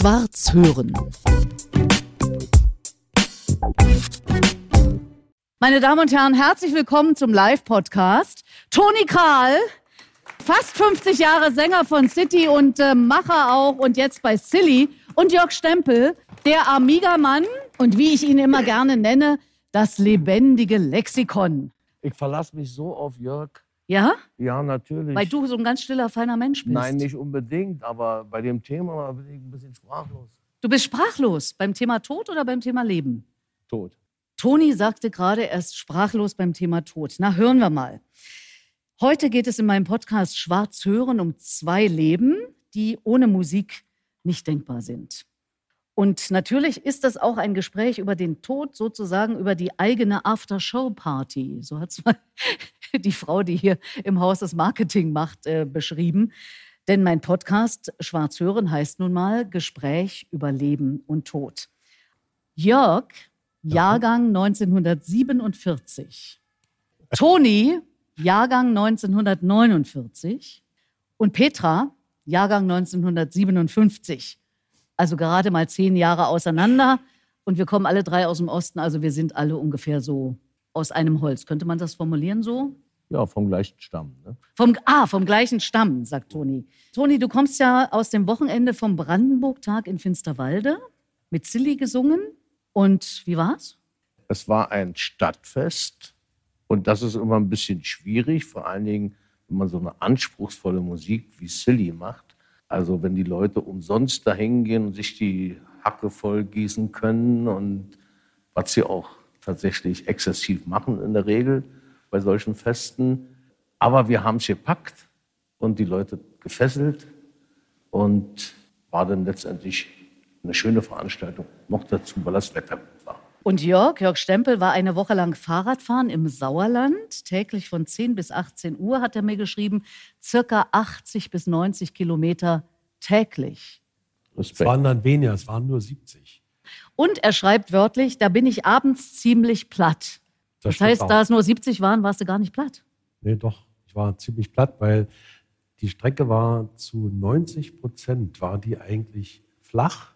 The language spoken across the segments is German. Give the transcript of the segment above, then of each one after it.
Schwarz hören. Meine Damen und Herren, herzlich willkommen zum Live-Podcast. Toni Kral, fast 50 Jahre Sänger von City und äh, Macher auch und jetzt bei Silly. Und Jörg Stempel, der Amiga-Mann und wie ich ihn immer gerne nenne, das lebendige Lexikon. Ich verlasse mich so auf Jörg. Ja? Ja, natürlich. Weil du so ein ganz stiller, feiner Mensch bist. Nein, nicht unbedingt, aber bei dem Thema bin ich ein bisschen sprachlos. Du bist sprachlos beim Thema Tod oder beim Thema Leben? Tot. Toni sagte gerade, er ist sprachlos beim Thema Tod. Na, hören wir mal. Heute geht es in meinem Podcast Schwarz hören um zwei Leben, die ohne Musik nicht denkbar sind. Und natürlich ist das auch ein Gespräch über den Tod, sozusagen über die eigene After-Show-Party. So hat es mal die Frau, die hier im Haus das Marketing macht, äh, beschrieben. Denn mein Podcast Schwarz hören heißt nun mal Gespräch über Leben und Tod. Jörg, Jahrgang 1947. Toni, Jahrgang 1949. Und Petra, Jahrgang 1957 also gerade mal zehn Jahre auseinander. Und wir kommen alle drei aus dem Osten, also wir sind alle ungefähr so aus einem Holz. Könnte man das formulieren so? Ja, vom gleichen Stamm. Ne? Vom, ah, vom gleichen Stamm, sagt Toni. Toni, du kommst ja aus dem Wochenende vom Brandenburg-Tag in Finsterwalde mit Silly gesungen. Und wie war's? Es war ein Stadtfest und das ist immer ein bisschen schwierig, vor allen Dingen, wenn man so eine anspruchsvolle Musik wie Silly macht. Also wenn die Leute umsonst dahin gehen und sich die Hacke voll gießen können und was sie auch tatsächlich exzessiv machen in der Regel bei solchen Festen. Aber wir haben es gepackt und die Leute gefesselt und war dann letztendlich eine schöne Veranstaltung. Noch dazu, weil das Wetter gut. Und Jörg, Jörg Stempel war eine Woche lang Fahrradfahren im Sauerland. Täglich von 10 bis 18 Uhr hat er mir geschrieben. Circa 80 bis 90 Kilometer täglich. Respekt. Es waren dann weniger, es waren nur 70. Und er schreibt wörtlich, da bin ich abends ziemlich platt. Das, das heißt, auch. da es nur 70 waren, warst du gar nicht platt. Nee, doch. Ich war ziemlich platt, weil die Strecke war zu 90 Prozent, war die eigentlich flach,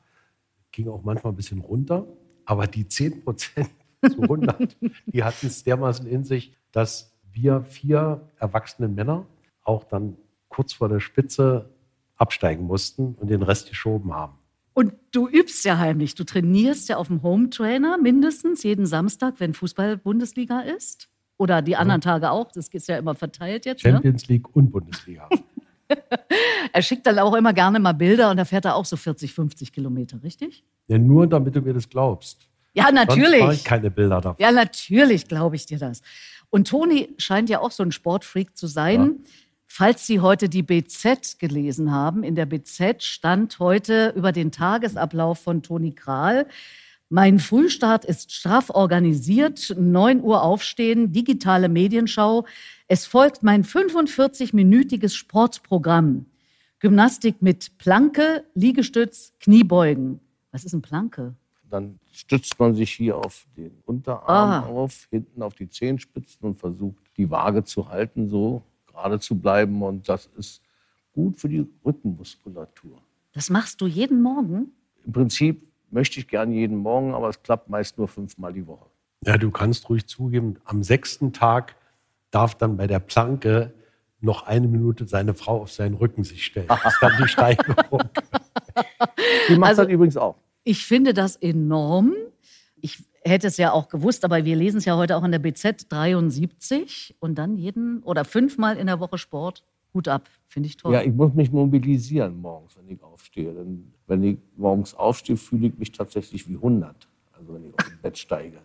ging auch manchmal ein bisschen runter. Aber die 10 Prozent zu 100, die hatten es dermaßen in sich, dass wir vier erwachsene Männer auch dann kurz vor der Spitze absteigen mussten und den Rest geschoben haben. Und du übst ja heimlich. Du trainierst ja auf dem Home Trainer mindestens jeden Samstag, wenn Fußball-Bundesliga ist. Oder die anderen ja. Tage auch. Das ist ja immer verteilt jetzt. Ne? Champions ne? League und Bundesliga. er schickt dann auch immer gerne mal Bilder und da fährt er auch so 40, 50 Kilometer, richtig? Ja, nur damit du mir das glaubst. Ja, natürlich. Sonst ich keine Bilder davon. Ja, natürlich glaube ich dir das. Und Toni scheint ja auch so ein Sportfreak zu sein. Ja. Falls Sie heute die BZ gelesen haben, in der BZ stand heute über den Tagesablauf von Toni Kral. Mein Frühstart ist straff organisiert, 9 Uhr aufstehen, digitale Medienschau. Es folgt mein 45-minütiges Sportprogramm. Gymnastik mit Planke, Liegestütz, Kniebeugen. Was ist ein Planke? Dann stützt man sich hier auf den Unterarm ah. auf, hinten auf die Zehenspitzen und versucht, die Waage zu halten, so gerade zu bleiben. Und das ist gut für die Rückenmuskulatur. Das machst du jeden Morgen? Im Prinzip möchte ich gern jeden Morgen, aber es klappt meist nur fünfmal die Woche. Ja, du kannst ruhig zugeben, am sechsten Tag darf dann bei der Planke noch eine Minute seine Frau auf seinen Rücken sich stellen. Das ist dann die Steigerung. die macht also, das übrigens auch. Ich finde das enorm. Ich hätte es ja auch gewusst, aber wir lesen es ja heute auch in der BZ 73 und dann jeden oder fünfmal in der Woche Sport. Hut ab, finde ich toll. Ja, ich muss mich mobilisieren morgens, wenn ich aufstehe. Denn wenn ich morgens aufstehe, fühle ich mich tatsächlich wie 100, also wenn ich aus dem Bett steige.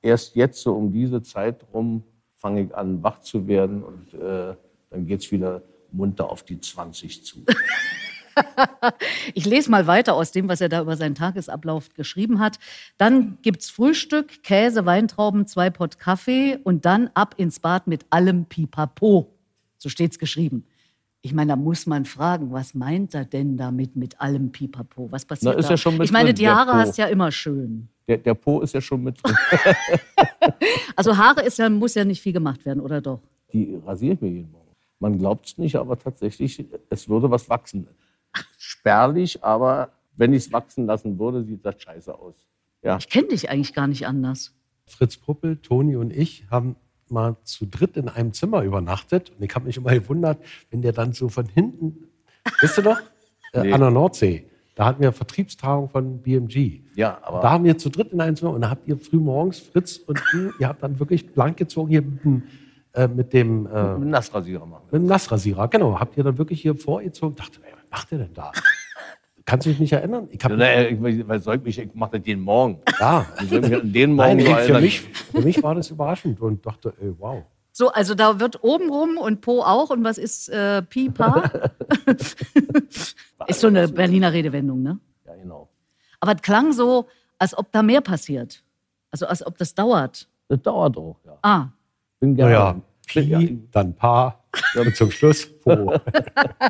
Erst jetzt, so um diese Zeit rum, fange ich an, wach zu werden und äh, dann geht es wieder munter auf die 20 zu. ich lese mal weiter aus dem, was er da über seinen Tagesablauf geschrieben hat. Dann gibt es Frühstück, Käse, Weintrauben, zwei Pott Kaffee und dann ab ins Bad mit allem Pipapo. So steht es geschrieben. Ich meine, da muss man fragen, was meint er denn damit mit allem Pipapo? Was passiert Na, ist da? Ja ich meine, die Haare hast ja immer schön. Der, der Po ist ja schon mit drin. also Haare ist ja, muss ja nicht viel gemacht werden, oder doch? Die rasiere ich mir jeden Morgen. Man glaubt es nicht, aber tatsächlich, es würde was wachsen spärlich, aber wenn ich es wachsen lassen würde, sieht das scheiße aus. Ja. Ich kenne dich eigentlich gar nicht anders. Fritz Puppel, Toni und ich haben mal zu dritt in einem Zimmer übernachtet. Und ich habe mich immer gewundert, wenn der dann so von hinten, wisst ihr noch, äh, Nee. an der Nordsee, da hatten wir Vertriebstagung von BMG. Ja, aber Da haben wir zu dritt in einem Zimmer und da habt ihr früh morgens, Fritz und du, ihr habt dann wirklich blank gezogen hier mit dem, äh, mit dem, äh, mit Nassrasierer machen. mit dem Nassrasierer. Genau, habt ihr dann wirklich hier vorgezogen. Dachte, ey, was macht ihr denn da? Kannst du dich nicht erinnern? Ich Ja, ich, soll ich mich, ich mache das jeden Morgen. ja. Den Morgen Nein, ey, für, mich, für mich war das überraschend und dachte, ey, wow. So, also da wird obenrum und Po auch. Und was ist äh, Pi, Pa? ist so eine Berliner Redewendung, ne? Ja, genau. Aber es klang so, als ob da mehr passiert. Also als ob das dauert. Das dauert auch, ja. Ah, Bin gerne. Naja, Pi, dann Pa und zum Schluss Po.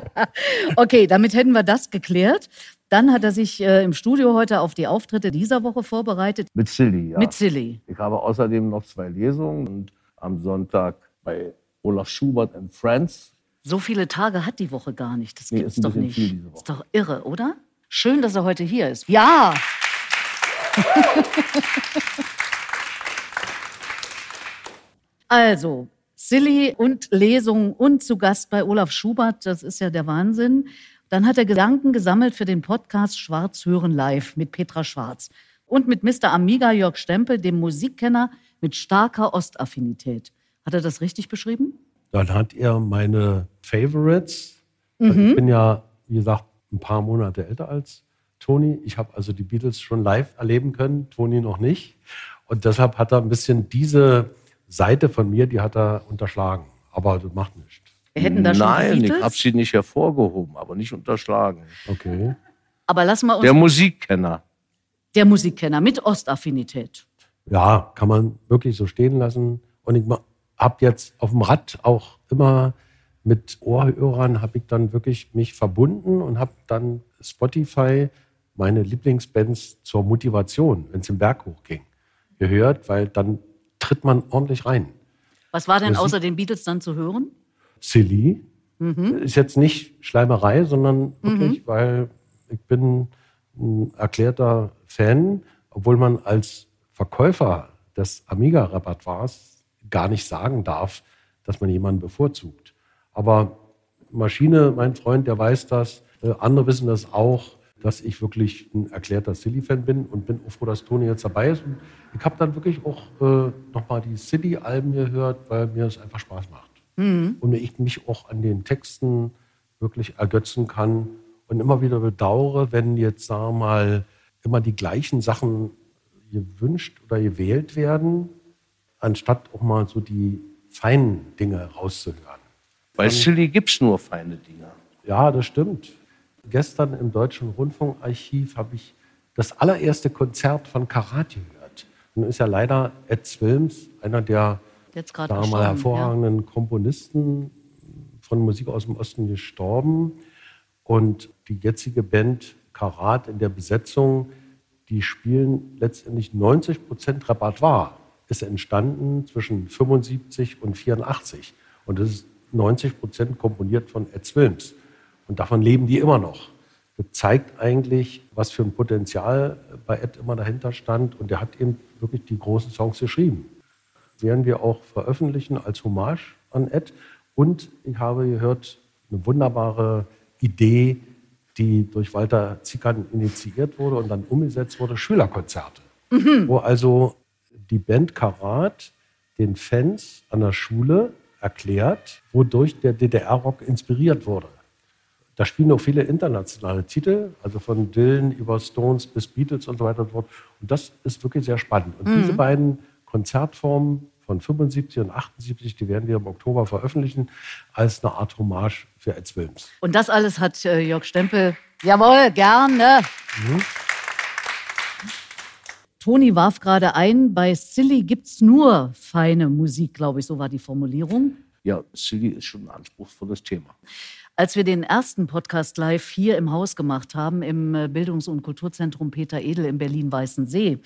okay, damit hätten wir das geklärt. Dann hat er sich äh, im Studio heute auf die Auftritte dieser Woche vorbereitet mit Silly, ja. mit Silly. Ich habe außerdem noch zwei Lesungen und am Sonntag bei Olaf Schubert and Friends. So viele Tage hat die Woche gar nicht. Das Nee, gibt's doch nicht. Ist doch irre, oder? Schön, dass er heute hier ist. Ja! also, Silly und Lesung und zu Gast bei Olaf Schubert, das ist ja der Wahnsinn. Dann hat er Gedanken gesammelt für den Podcast Schwarz hören live mit Petra Schwarz und mit Mr. Amiga Jörg Stempel, dem Musikkenner mit starker Ostaffinität. Hat er das richtig beschrieben? Dann hat er meine Favorites. Mhm. Ich bin ja, wie gesagt, ein paar Monate älter als Toni. Ich habe also die Beatles schon live erleben können, Toni noch nicht. Und deshalb hat er ein bisschen diese Seite von mir, die hat er unterschlagen. Aber das macht nichts. Wir hätten da schon die Nein, ich habe sie nicht hervorgehoben, aber nicht unterschlagen. Okay. Aber lassen wir uns Der Musikkenner. der Musikkenner mit Ostaffinität. Ja, kann man wirklich so stehen lassen. Und ich habe jetzt auf dem Rad auch immer mit Ohrhörern habe ich dann wirklich mich verbunden und habe dann Spotify meine Lieblingsbands zur Motivation, wenn es den Berg hochging, gehört, weil dann tritt man ordentlich rein. Was war denn Musik- außer den Beatles dann zu hören? Silly ist jetzt nicht Schleimerei, sondern wirklich, weil ich bin ein erklärter Fan, obwohl man als Verkäufer des Amiga-Repertoires gar nicht sagen darf, dass man jemanden bevorzugt. Aber Maschine, mein Freund, der weiß das. Äh, andere wissen das auch, dass ich wirklich ein erklärter Silly-Fan bin und bin auch froh, dass Toni jetzt dabei ist. Und ich habe dann wirklich auch äh, nochmal die Silly-Alben gehört, weil mir das einfach Spaß macht. Und ich mich auch an den Texten wirklich ergötzen kann und immer wieder bedauere, wenn jetzt, sagen wir mal, immer die gleichen Sachen gewünscht oder gewählt werden, anstatt auch mal so die feinen Dinge rauszuhören. Bei Silly gibt es nur feine Dinge. Ja, das stimmt. Gestern im Deutschen Rundfunkarchiv habe ich das allererste Konzert von Karat gehört. Nun ist ja leider Ed Wilms, einer der gestorben, hervorragenden Komponisten von Musik aus dem Osten gestorben. Und die jetzige Band Karat in der Besetzung, die spielen letztendlich 90 Prozent Repertoire. Ist entstanden zwischen 75 und 84. Und das ist 90 Prozent komponiert von Ed Wilms. Und davon leben die immer noch. Das zeigt eigentlich, was für ein Potenzial bei Ed immer dahinter stand. Und der hat eben wirklich die großen Songs geschrieben werden wir auch veröffentlichen als Hommage an Ed. Und ich habe gehört, eine wunderbare Idee, die durch Walter Zickern initiiert wurde und dann umgesetzt wurde, Schülerkonzerte. Wo also die Band Karat den Fans an der Schule erklärt, wodurch der DDR-Rock inspiriert wurde. Da spielen auch viele internationale Titel, also von Dylan über Stones bis Beatles und so weiter und so fort. Und das ist wirklich sehr spannend. Und diese beiden Konzertformen von 75 und 78, die werden wir im Oktober veröffentlichen, als eine Art Hommage für Ed Wilms. Und das alles hat äh, Jörg Stempel. Jawohl, gerne. Toni warf gerade ein, bei Silly gibt es nur feine Musik, glaube ich, so war die Formulierung. Ja, Silly ist schon ein anspruchsvolles Thema. Als wir den ersten Podcast live hier im Haus gemacht haben, im äh, Bildungs- und Kulturzentrum Peter Edel in Berlin-Weißensee,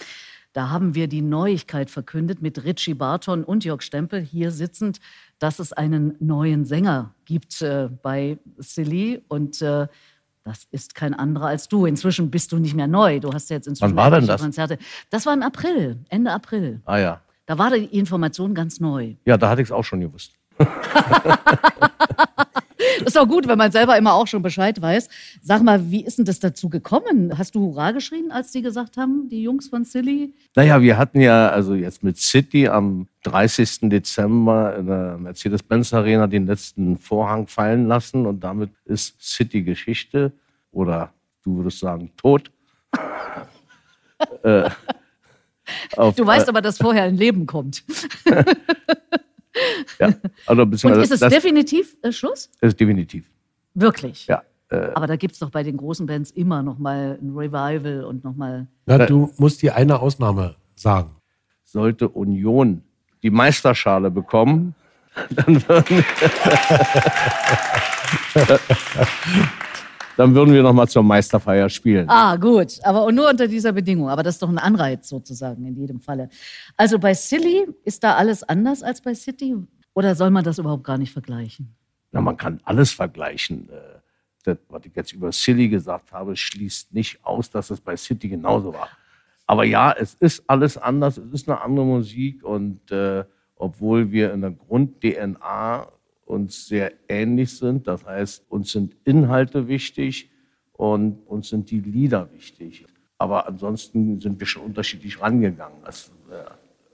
da haben wir die Neuigkeit verkündet mit Richie Barton und Jörg Stempel hier sitzend, dass es einen neuen Sänger gibt äh, bei Silly. Und äh, Das ist kein anderer als du. Inzwischen bist du nicht mehr neu. Du hast ja jetzt inzwischen Wann war denn das? Konzerte. Das war im April, Ende April. Ah ja. Da war die Information ganz neu. Ja, da hatte ich es auch schon gewusst. Ist auch gut, wenn man selber immer auch schon Bescheid weiß. Sag mal, wie ist denn das dazu gekommen? Hast du Hurra geschrien, als die gesagt haben, die Jungs von Silly? Naja, wir hatten ja also jetzt mit City am 30. Dezember in der Mercedes-Benz Arena den letzten Vorhang fallen lassen und damit ist City Geschichte oder du würdest sagen tot. äh, Du weißt aber, dass vorher ein Leben kommt. ja, also Und ist es das definitiv äh, Schluss? ist definitiv. Wirklich? Ja, Aber da gibt es doch bei den großen Bands immer noch mal ein Revival und noch mal. Na, Äh. du musst dir eine Ausnahme sagen. sollte Union die Meisterschale bekommen, dann würden, dann würden wir noch mal zur Meisterfeier spielen. Ah, gut. Aber nur unter dieser Bedingung. Aber das ist doch ein Anreiz sozusagen in jedem Falle. Also bei Silly ist da alles anders als bei City? Oder soll man das überhaupt gar nicht vergleichen? Na, man kann alles vergleichen. Äh, Das, was ich jetzt über Silly gesagt habe, schließt nicht aus, dass es bei City genauso war. Aber ja, es ist alles anders, es ist eine andere Musik und äh, obwohl wir in der Grund-DNA uns sehr ähnlich sind, das heißt, uns sind Inhalte wichtig und uns sind die Lieder wichtig. Aber ansonsten sind wir schon unterschiedlich rangegangen. Das ist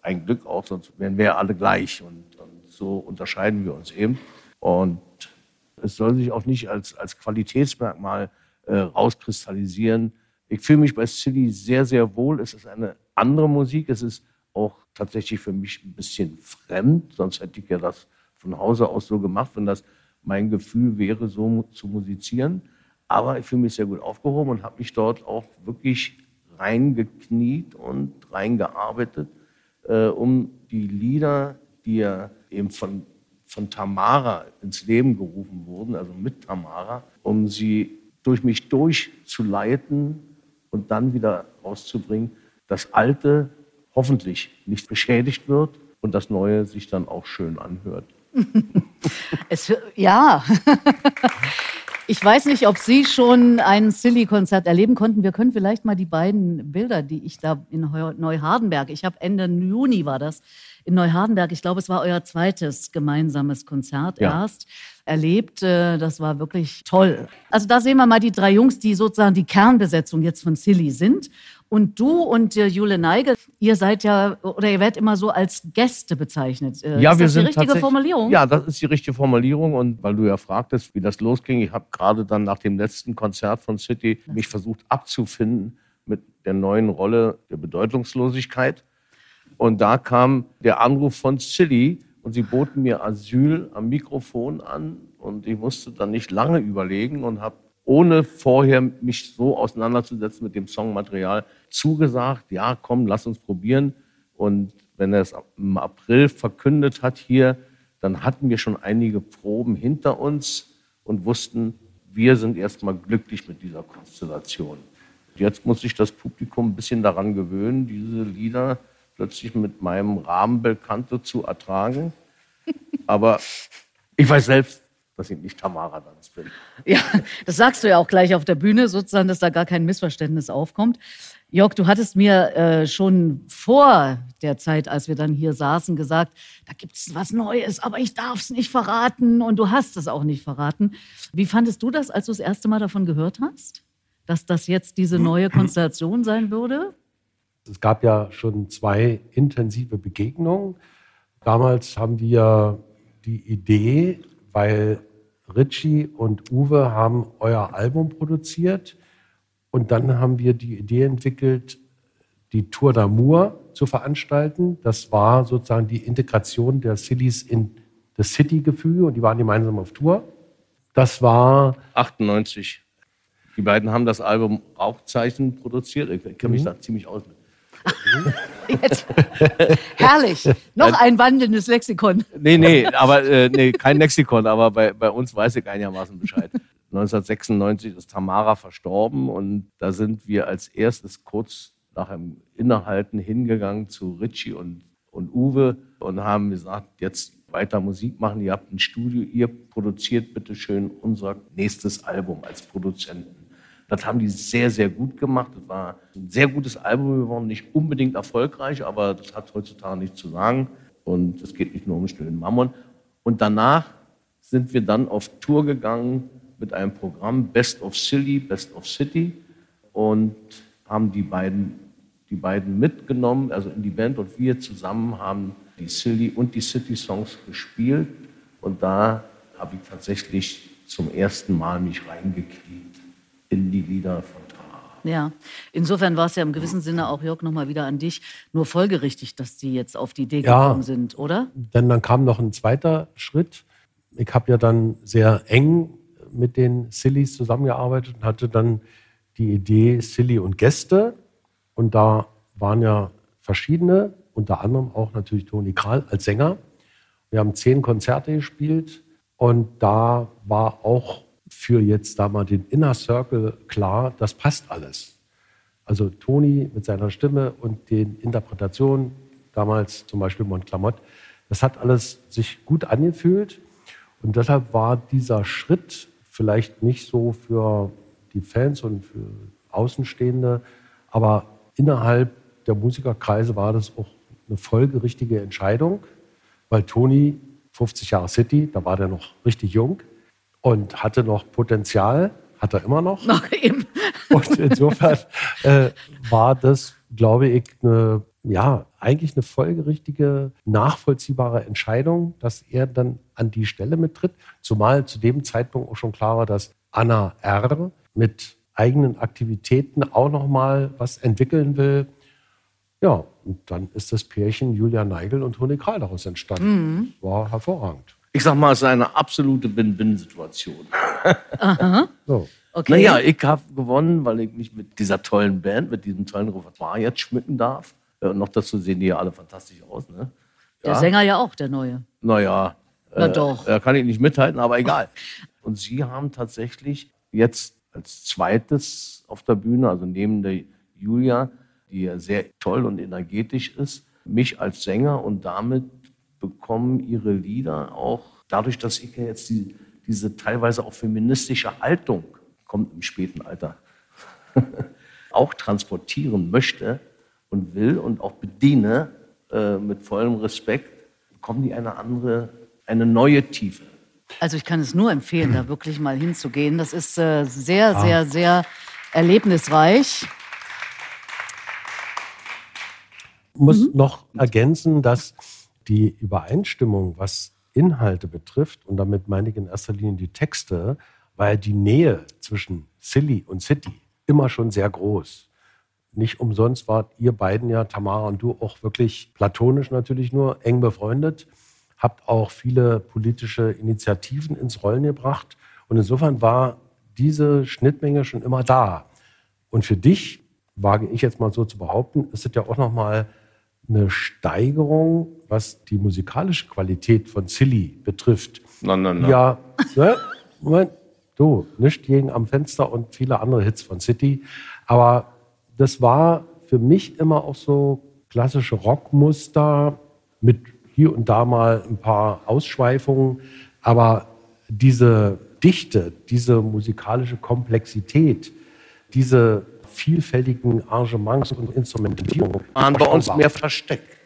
ein Glück auch, sonst wären wir ja alle gleich und, und so unterscheiden wir uns eben. Und es soll sich auch nicht als, als Qualitätsmerkmal äh, rauskristallisieren. Ich fühle mich bei Silly sehr, sehr wohl. Es ist eine andere Musik. Es ist auch tatsächlich für mich ein bisschen fremd. Sonst hätte ich ja das von Hause aus so gemacht, wenn das mein Gefühl wäre, so zu musizieren. Aber ich fühle mich sehr gut aufgehoben und habe mich dort auch wirklich reingekniet und reingearbeitet, äh, um die Lieder, die ja eben von, von Tamara ins Leben gerufen wurden, also mit Tamara, um sie durch mich durchzuleiten und dann wieder rauszubringen, das Alte hoffentlich nicht beschädigt wird und das Neue sich dann auch schön anhört. Es, ja. Ich weiß nicht, ob Sie schon ein Silly-Konzert erleben konnten. Wir können vielleicht mal die beiden Bilder, die ich da in Neuhardenberg, ich habe Ende Juni war das, in Neuhardenberg, ich glaube, es war euer zweites gemeinsames Konzert Ja. erst, erlebt. Äh, Das war wirklich toll. Also da sehen wir mal die drei Jungs, die sozusagen die Kernbesetzung jetzt von Silly sind. Und du und äh, Jule Neige, ihr seid ja, oder ihr werdet immer so als Gäste bezeichnet. Äh, Ja, ist wir das sind die richtige Formulierung? Ja, das ist die richtige Formulierung. Und weil du ja fragtest, wie das losging, ich habe gerade dann nach dem letzten Konzert von City mich versucht abzufinden mit der neuen Rolle der Bedeutungslosigkeit. Und da kam der Anruf von Silly und sie boten mir Asyl am Mikrofon an. Und ich musste dann nicht lange überlegen und habe ohne vorher mich so auseinanderzusetzen mit dem Songmaterial zugesagt, ja, komm, lass uns probieren. Und wenn er es im April verkündet hat hier, dann hatten wir schon einige Proben hinter uns und wussten, wir sind erstmal glücklich mit dieser Konstellation. Jetzt muss sich das Publikum ein bisschen daran gewöhnen, diese Lieder plötzlich mit meinem Kanto zu ertragen. Aber ich weiß selbst, dass ich nicht Tamara Danz bin. Ja, das sagst du ja auch gleich auf der Bühne, sozusagen, dass da gar kein Missverständnis aufkommt. Jörg, du hattest mir äh, schon vor der Zeit, als wir dann hier saßen, gesagt, da gibt es was Neues, aber ich darf es nicht verraten und du hast es auch nicht verraten. Wie fandest du das, als du das erste Mal davon gehört hast, dass das jetzt diese neue Konstellation sein würde? Es gab ja schon zwei intensive Begegnungen. Damals haben wir die Idee, weil Richie und Uwe haben euer Album produziert und dann haben wir die Idee entwickelt, die Tour d'Amour zu veranstalten. Das war sozusagen die Integration der Sillies in das City-Gefühl und die waren gemeinsam auf Tour. Das war 98. Die beiden haben das Album Rauchzeichen produziert. Ich kenne mich da ziemlich aus. Jetzt. Herrlich. Noch ein wandelndes Lexikon. Nee, nee, aber äh, nee, kein Lexikon, aber bei, bei uns weiß ich einigermaßen Bescheid. 1996 ist Tamara verstorben und da sind wir als erstes kurz nach dem Innehalten hingegangen zu Richie und, und Uwe und haben gesagt, jetzt weiter Musik machen. Ihr habt ein Studio, ihr produziert bitte schön unser nächstes Album als Produzenten. Das haben die sehr, sehr gut gemacht. Das war ein sehr gutes Album geworden, nicht unbedingt erfolgreich, aber das hat heutzutage nichts zu sagen. Und es geht nicht nur um Stillen Mammon. Und danach sind wir dann auf Tour gegangen mit einem Programm Best of Silly, Best of City und haben die beiden, die beiden mitgenommen, also in die Band und wir zusammen haben die Silly und die City Songs gespielt und da habe ich tatsächlich zum ersten Mal mich reingekniet in die Lieder von Tara. Ja, insofern war es ja im gewissen Sinne auch, Jörg, nochmal wieder an dich, nur folgerichtig, dass die jetzt auf die Idee Ja. gekommen sind, oder? Denn dann kam noch ein zweiter Schritt. Ich habe ja dann sehr eng mit den Sillies zusammengearbeitet und hatte dann die Idee Silly und Gäste. Und da waren ja verschiedene, unter anderem auch natürlich Toni Kral als Sänger. Wir haben zehn Konzerte gespielt und da war auch für jetzt da mal den Inner Circle klar, das passt alles. Also Toni mit seiner Stimme und den Interpretationen, damals zum Beispiel Montclamotte, das hat alles sich gut angefühlt. Und deshalb war dieser Schritt vielleicht nicht so für die Fans und für Außenstehende, aber innerhalb der Musikerkreise war das auch eine folgerichtige Entscheidung, weil Toni 50 Jahre City, da war der noch richtig jung und hatte noch Potenzial, hat er immer noch. Noch eben. Und insofern äh, war das, glaube ich, eine, ja, eigentlich eine folgerichtige, nachvollziehbare Entscheidung, dass er dann an die Stelle mittritt. Zumal zu dem Zeitpunkt auch schon klar war, dass Anna R. mit eigenen Aktivitäten auch noch mal was entwickeln will. Ja, und dann ist das Pärchen Julia Neigel und Toni Kral daraus entstanden. War hervorragend. Ich sag mal, es ist eine absolute Win-Win-Situation. So. Okay. Naja, ich habe gewonnen, weil ich mich mit dieser tollen Band, mit diesem tollen Repertoire jetzt schmücken darf. Und noch dazu sehen die ja alle fantastisch aus. Ne? Der Ja. Sänger ja auch, der neue. Naja, Na äh, doch. Da kann ich nicht mithalten, aber egal. Und sie haben tatsächlich jetzt als zweites auf der Bühne, also neben der Julia, die ja sehr toll und energetisch ist, mich als Sänger und damit bekommen ihre Lieder auch, dadurch, dass ich ja jetzt die, diese teilweise auch feministische Haltung, kommt im späten Alter, auch transportieren möchte und will und auch bediene äh, mit vollem Respekt, bekommen die eine andere, eine neue Tiefe. Also ich kann es nur empfehlen, da wirklich mal hinzugehen. Das ist äh, sehr, sehr, sehr erlebnisreich. muss noch ergänzen, dass die Übereinstimmung, was Inhalte betrifft, und damit meine ich in erster Linie die Texte, war die Nähe zwischen Silly und City immer schon sehr groß. Nicht umsonst wart ihr beiden ja, Tamara und du, auch wirklich platonisch natürlich nur eng befreundet, habt auch viele politische Initiativen ins Rollen gebracht. Und insofern war diese Schnittmenge schon immer da. Und für dich, wage ich jetzt mal so zu behaupten, ist es ja auch nochmal eine Steigerung, was die musikalische Qualität von Silly betrifft. Na, na, na. Ja, ne? Moment, du, nicht gegen am Fenster und viele andere Hits von City. Aber das war für mich immer auch so klassische Rockmuster mit hier und da mal ein paar Ausschweifungen. Aber diese Dichte, diese musikalische Komplexität, diese vielfältigen Arrangements und Instrumentierungen. waren bei uns mehr versteckt.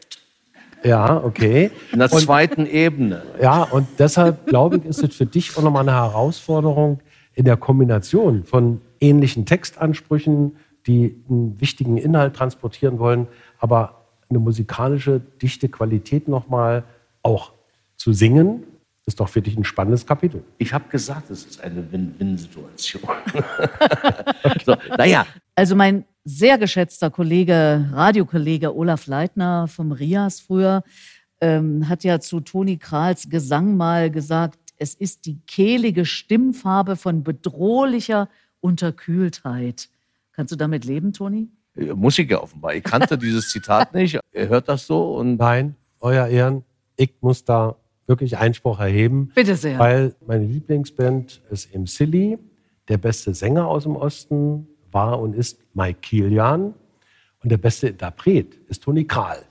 Ja, okay. In der zweiten Ebene. Ja, und deshalb glaube ich, ist es für dich auch nochmal eine Herausforderung in der Kombination von ähnlichen Textansprüchen, die einen wichtigen Inhalt transportieren wollen, aber eine musikalische, dichte Qualität nochmal auch zu singen, ist doch für dich ein spannendes Kapitel. Ich habe gesagt, es ist eine Win-Win-Situation. so, naja, Also mein sehr geschätzter Kollege, Radiokollege Olaf Leitner vom RIAS früher, ähm, hat ja zu Toni Krahls Gesang mal gesagt, es ist die kehlige Stimmfarbe von bedrohlicher Unterkühltheit. Kannst du damit leben, Toni? muss ich ja offenbar. Ich kannte dieses Zitat nicht. Er hört das so und Nein, euer Ehren, ich muss da wirklich Einspruch erheben. Bitte sehr. Weil meine Lieblingsband ist im Silly. Der beste Sänger aus dem Osten war und ist Mike Kilian. Und der beste Interpret ist Toni Kral.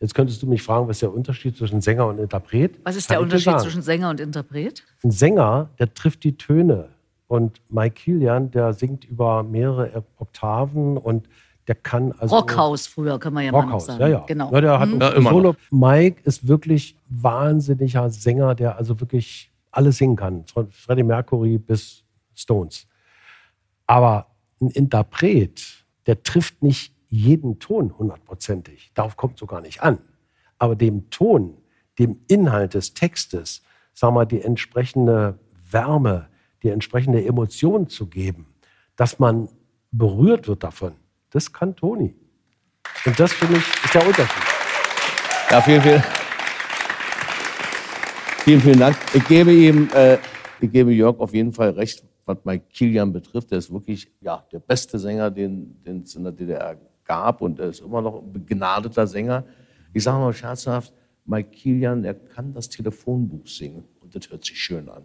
Jetzt könntest du mich fragen, was ist der Unterschied zwischen Sänger und Interpret? Was ist Kann der Unterschied zwischen Sänger und Interpret? Ein Sänger, der trifft die Töne Und Mike Kilian, der singt über mehrere Oktaven und der kann also. Rockhaus früher, kann man ja Rockhaus, mal noch sagen. ja, ja. Genau. Ja, der hat Mhm. Ja, immer Solo. Mike ist wirklich wahnsinniger Sänger, der also wirklich alles singen kann. Von Freddie Mercury bis Stones. Aber ein Interpret, der trifft nicht jeden Ton hundertprozentig. Darauf kommt es so gar nicht an. Aber dem Ton, dem Inhalt des Textes, wir mal, die entsprechende Wärme, die entsprechende Emotion zu geben, dass man berührt wird davon, das kann Toni. Und das, finde ich, ist der Unterschied. Ja, vielen, vielen, vielen, vielen Dank. Ich gebe ihm, äh, ich gebe Jörg auf jeden Fall recht, was Mike Kilian betrifft. Der ist wirklich ja, der beste Sänger, den den es in der DDR gab und er ist immer noch ein begnadeter Sänger. Ich sage mal scherzhaft, Mike Kilian, der kann das Telefonbuch singen und das hört sich schön an.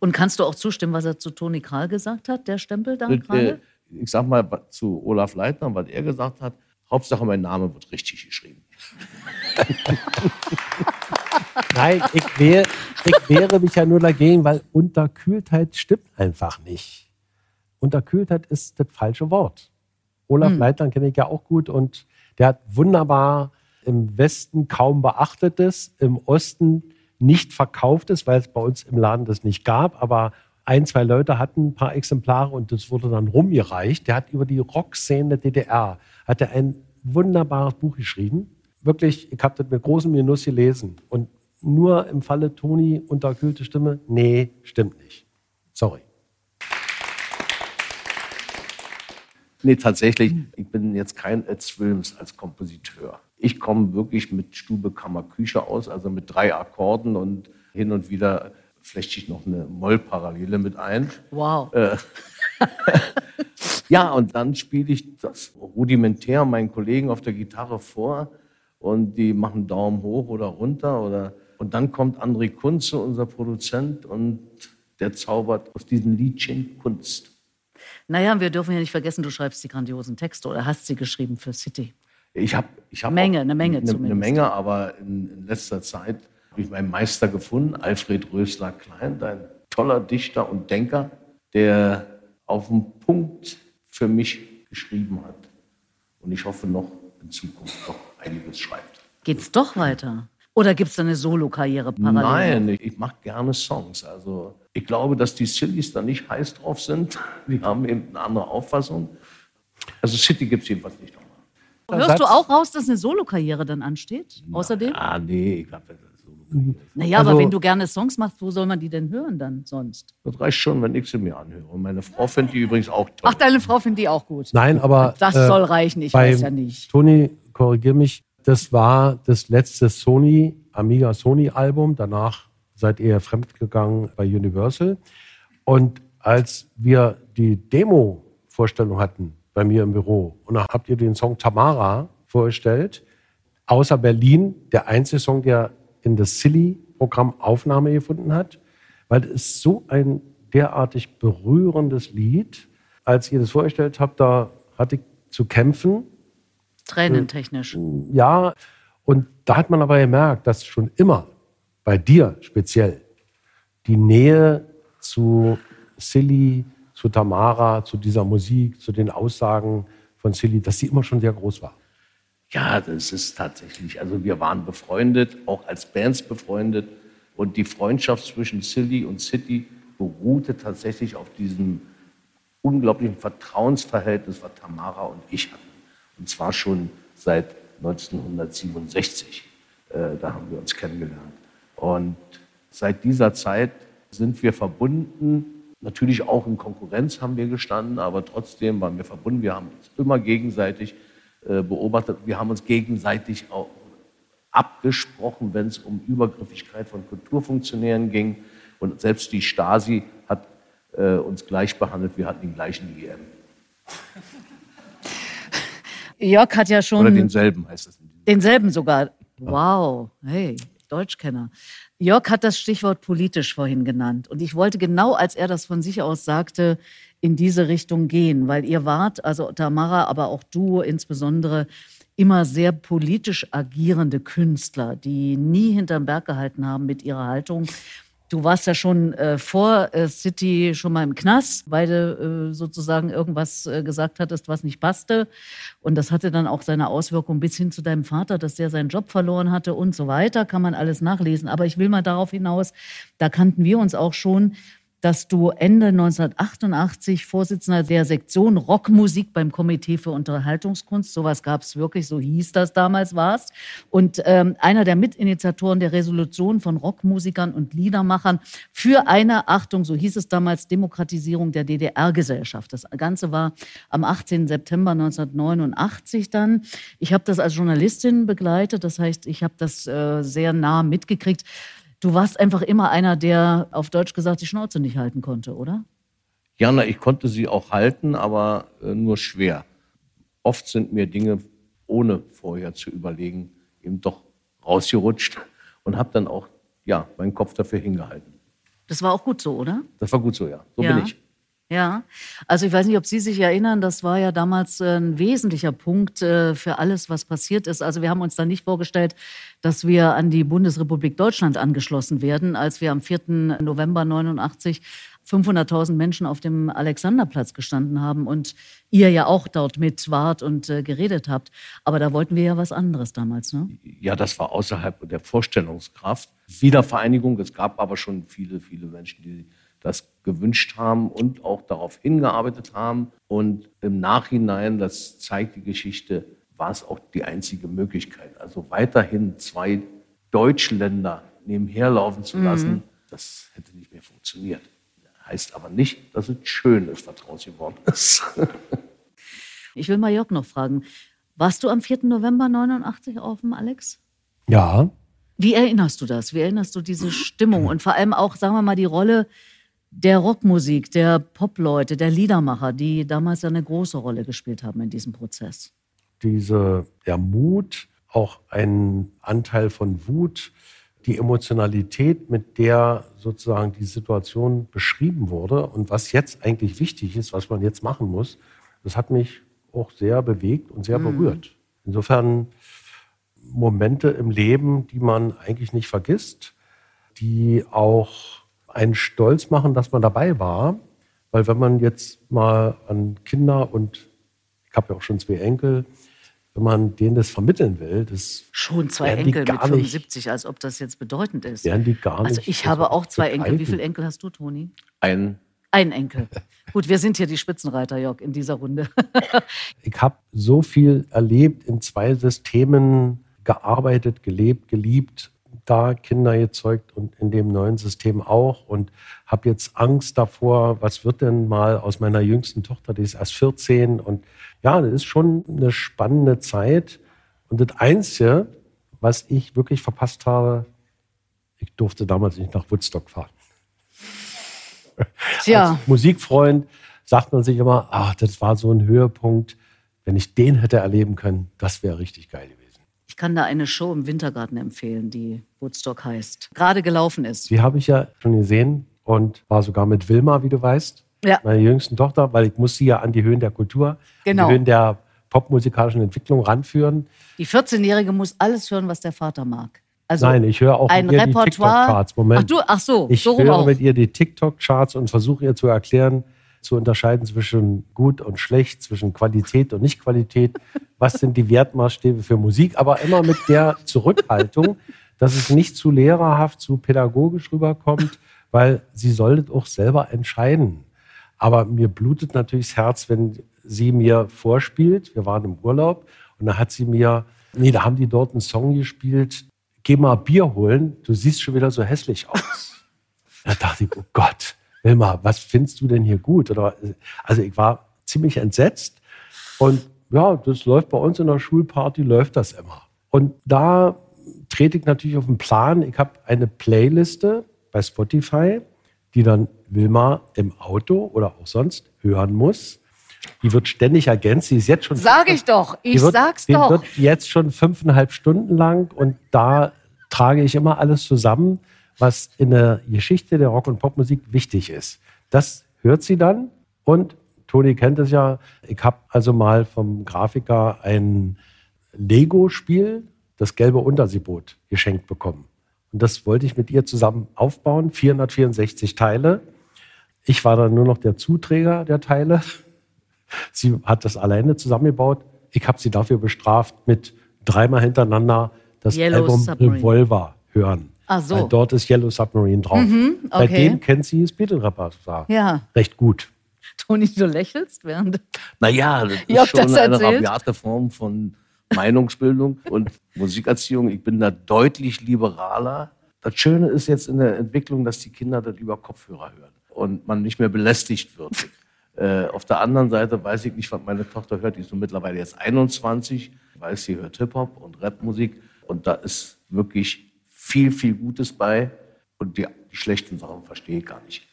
Und kannst du auch zustimmen, was er zu Toni Kral gesagt hat, der Stempel da äh, gerade? ich sag mal zu Olaf Leitner, was er gesagt hat, Hauptsache mein Name wird richtig geschrieben. Nein, ich, wehr, ich wehre mich ja nur dagegen, weil Unterkühltheit stimmt einfach nicht. Unterkühltheit ist das falsche Wort. Olaf Leitner kenne ich ja auch gut und der hat wunderbar im Westen kaum beachtetes, im Osten nicht verkauftes, weil es bei uns im Laden das nicht gab, aber ein, zwei Leute hatten ein paar Exemplare und das wurde dann rumgereicht. Der hat über die Rockszene der DDR, hat er ein wunderbares Buch geschrieben. Wirklich, ich habe das mit großem Genuss gelesen. Und nur im Falle Toni unterkühlte Stimme, nee, stimmt nicht. Sorry. Nee, tatsächlich, ich bin jetzt kein Ed Wilms als Kompositeur. Ich komme wirklich mit Stube, Kammer, Küche aus, also mit drei Akkorden und hin und wieder flechte ich noch eine Mollparallele mit ein. Wow. Ja, und dann spiele ich das rudimentär meinen Kollegen auf der Gitarre vor und die machen Daumen hoch oder runter oder und dann kommt André Kunze, unser Produzent, und der zaubert aus diesem Liedchen Kunst. Naja, wir dürfen ja nicht vergessen, du schreibst die grandiosen Texte oder hast sie geschrieben für City. Ich habe ich hab Menge, eine Menge eine, zumindest. Eine Menge, aber in, in letzter Zeit habe ich meinen Meister gefunden, Alfred Rösler Klein, ein toller Dichter und Denker, der auf den Punkt für mich geschrieben hat. Und ich hoffe noch in Zukunft noch einiges schreibt. Geht's doch weiter? Oder gibt es eine Solo-Karriere parallel? Nein, ich, ich mache gerne Songs. Also ich glaube, dass die Sillies da nicht heiß drauf sind. Die haben eben eine andere Auffassung. Also City gibt es jedenfalls nicht nochmal. Hörst du Satz- auch raus, dass eine Solo-Karriere dann ansteht? Außerdem? Ah, nee, ich glaube, das, ist so. Naja, aber Also- wenn du gerne Songs machst, wo soll man die denn hören dann sonst? das reicht schon, wenn ich sie mir anhöre. Und meine Frau findet die übrigens auch toll. Ach, deine Frau findet die auch gut. Nein, aber. Das äh, soll reichen, ich weiß ja nicht. Toni, korrigier mich, das war das letzte Sony, Amiga Sony Album. Danach seid ihr fremdgegangen bei Universal. Und als wir die Demo-Vorstellung hatten bei mir im Büro, und da habt ihr den Song Tamara vorgestellt, außer Berlin der einzige Song, der in das Silly-Programm Aufnahme gefunden hat, weil es so ein derartig berührendes Lied. Als ihr das vorgestellt habt, da hatte ich zu kämpfen, Tränentechnisch. ja, und da hat man aber gemerkt, dass schon immer bei dir speziell die Nähe zu Silly, zu Tamara, zu dieser Musik, zu den Aussagen von Silly, dass sie immer schon sehr groß war. Ja, das ist tatsächlich. Also wir waren befreundet, auch als Bands befreundet. Und die Freundschaft zwischen Silly und City beruhte tatsächlich auf diesem unglaublichen Vertrauensverhältnis, was Tamara und ich hatten. Und zwar schon seit 1967. Äh, da haben wir uns kennengelernt. Und seit dieser Zeit sind wir verbunden. Natürlich auch in Konkurrenz haben wir gestanden, aber trotzdem waren wir verbunden. Wir haben uns immer gegenseitig äh, beobachtet. Wir haben uns gegenseitig auch abgesprochen, wenn es um Übergriffigkeit von Kulturfunktionären ging. Und selbst die Stasi hat äh, uns gleich behandelt. Wir hatten den gleichen IM. Jörg hat ja schon Oder denselben heißt diesem- denselben sogar. Wow, hey, Deutschkenner. Jörg hat das Stichwort politisch vorhin genannt. Und ich wollte genau, als er das von sich aus sagte, in diese Richtung gehen, weil ihr wart, also Tamara, aber auch du insbesondere, immer sehr politisch agierende Künstler, die nie hinterm Berg gehalten haben mit ihrer Haltung. Du warst ja schon äh, vor äh, City schon mal im Knast, weil du äh, sozusagen irgendwas äh, gesagt hattest, was nicht passte. Und das hatte dann auch seine Auswirkungen bis hin zu deinem Vater, dass der seinen Job verloren hatte und so weiter. Kann man alles nachlesen. Aber ich will mal darauf hinaus, da kannten wir uns auch schon dass du Ende 1988 Vorsitzender der Sektion Rockmusik beim Komitee für Unterhaltungskunst, sowas gab es wirklich, so hieß das damals, warst. Und ähm, einer der Mitinitiatoren der Resolution von Rockmusikern und Liedermachern für eine, Achtung, so hieß es damals, Demokratisierung der DDR-Gesellschaft. Das Ganze war am 18. September 1989 dann. Ich habe das als Journalistin begleitet, das heißt, ich habe das äh, sehr nah mitgekriegt. Du warst einfach immer einer, der auf Deutsch gesagt die Schnauze nicht halten konnte, oder? Ja, na, ich konnte sie auch halten, aber äh, nur schwer. Oft sind mir Dinge, ohne vorher zu überlegen, eben doch rausgerutscht und habe dann auch ja, meinen Kopf dafür hingehalten. Das war auch gut so, oder? Das war gut so, ja. So ja. bin ich. Ja, also ich weiß nicht, ob Sie sich erinnern, das war ja damals äh, ein wesentlicher Punkt äh, für alles, was passiert ist. Also wir haben uns da nicht vorgestellt, dass wir an die Bundesrepublik Deutschland angeschlossen werden, als wir am 4. November 89 500.000 Menschen auf dem Alexanderplatz gestanden haben und ihr ja auch dort mit wart und äh, geredet habt. Aber da wollten wir ja was anderes damals, ne? Ja, das war außerhalb der Vorstellungskraft. Wiedervereinigung, es gab aber schon viele, viele Menschen, die das gewünscht haben und auch darauf hingearbeitet haben. Und im Nachhinein, das zeigt die Geschichte, war es auch die einzige Möglichkeit. Also weiterhin zwei Deutschländer nebenher laufen zu lassen, mhm. das hätte nicht mehr funktioniert. Heißt aber nicht, dass es schön ist, was draus geworden ist. ich will mal Jörg noch fragen. Warst du am 4. November 89 auf dem Alex? Ja. Wie erinnerst du das? Wie erinnerst du diese Stimmung und vor allem auch, sagen wir mal, die Rolle der Rockmusik, der Popleute, der Liedermacher, die damals eine große Rolle gespielt haben in diesem Prozess. Diese, der Mut, auch ein Anteil von Wut, die Emotionalität, mit der sozusagen die Situation beschrieben wurde und was jetzt eigentlich wichtig ist, was man jetzt machen muss, das hat mich auch sehr bewegt und sehr mhm. berührt. Insofern Momente im Leben, die man eigentlich nicht vergisst, die auch einen stolz machen, dass man dabei war. Weil wenn man jetzt mal an Kinder und ich habe ja auch schon zwei Enkel, wenn man denen das vermitteln will, das schon zwei Enkel mit 75, nicht, als ob das jetzt bedeutend ist. Werden die gar also nicht. Also ich habe auch zwei begreifen. Enkel. Wie viele Enkel hast du, Toni? Einen. Ein Enkel. Gut, wir sind hier die Spitzenreiter, Jörg, in dieser Runde. ich habe so viel erlebt, in zwei Systemen gearbeitet, gelebt, geliebt da Kinder gezeugt und in dem neuen System auch und habe jetzt Angst davor, was wird denn mal aus meiner jüngsten Tochter, die ist erst 14 und ja, das ist schon eine spannende Zeit und das Einzige, was ich wirklich verpasst habe, ich durfte damals nicht nach Woodstock fahren. Tja. Als Musikfreund sagt man sich immer, ach, das war so ein Höhepunkt. Wenn ich den hätte erleben können, das wäre richtig geil gewesen. Ich kann da eine Show im Wintergarten empfehlen, die Woodstock heißt. Gerade gelaufen ist. Die habe ich ja schon gesehen und war sogar mit Wilma, wie du weißt. Ja. Meiner jüngsten Tochter, weil ich muss sie ja an die Höhen der Kultur, genau. die Höhen der popmusikalischen Entwicklung ranführen. Die 14-Jährige muss alles hören, was der Vater mag. Also Nein, ich höre auch ein mit ihr Repertoire. die TikTok-Charts. Moment. Ach, du, ach so, ich so höre auch. mit ihr die TikTok-Charts und versuche ihr zu erklären, zu unterscheiden zwischen gut und schlecht, zwischen Qualität und Nicht-Qualität. Was sind die Wertmaßstäbe für Musik? Aber immer mit der Zurückhaltung, dass es nicht zu lehrerhaft, zu pädagogisch rüberkommt, weil sie sollte auch selber entscheiden. Aber mir blutet natürlich das Herz, wenn sie mir vorspielt. Wir waren im Urlaub und da hat sie mir, nee, da haben die dort einen Song gespielt. Geh mal Bier holen, du siehst schon wieder so hässlich aus. Da dachte ich, oh Gott, Wilma, was findest du denn hier gut? Oder, also ich war ziemlich entsetzt und ja, das läuft bei uns in der Schulparty, läuft das immer. Und da trete ich natürlich auf den Plan. Ich habe eine Playliste bei Spotify, die dann Wilma im Auto oder auch sonst hören muss. Die wird ständig ergänzt. Die ist jetzt schon. Sag ich doch. Ich wird, sag's doch. Die wird jetzt schon fünfeinhalb Stunden lang und da trage ich immer alles zusammen was in der Geschichte der Rock- und Popmusik wichtig ist. Das hört sie dann und Toni kennt es ja. Ich habe also mal vom Grafiker ein Lego-Spiel, das gelbe Unterseeboot, geschenkt bekommen. Und das wollte ich mit ihr zusammen aufbauen. 464 Teile. Ich war dann nur noch der Zuträger der Teile. Sie hat das alleine zusammengebaut. Ich habe sie dafür bestraft mit dreimal hintereinander das Yellow Album Submarine. Revolver hören. Ach so. Weil dort ist Yellow Submarine drauf. Bei okay. dem kennt sie das Beatle-Repertoire Ja. recht gut. Toni, du lächelst während. Naja, das ist Jörg schon das eine rabiate Form von Meinungsbildung und Musikerziehung. Ich bin da deutlich liberaler. Das Schöne ist jetzt in der Entwicklung, dass die Kinder das über Kopfhörer hören und man nicht mehr belästigt wird. Äh, auf der anderen Seite weiß ich nicht, was meine Tochter hört. Die ist nun mittlerweile jetzt 21. Ich weiß, sie hört Hip-Hop und Rapmusik. Und da ist wirklich viel, viel Gutes bei. Und die, die schlechten Sachen verstehe ich gar nicht.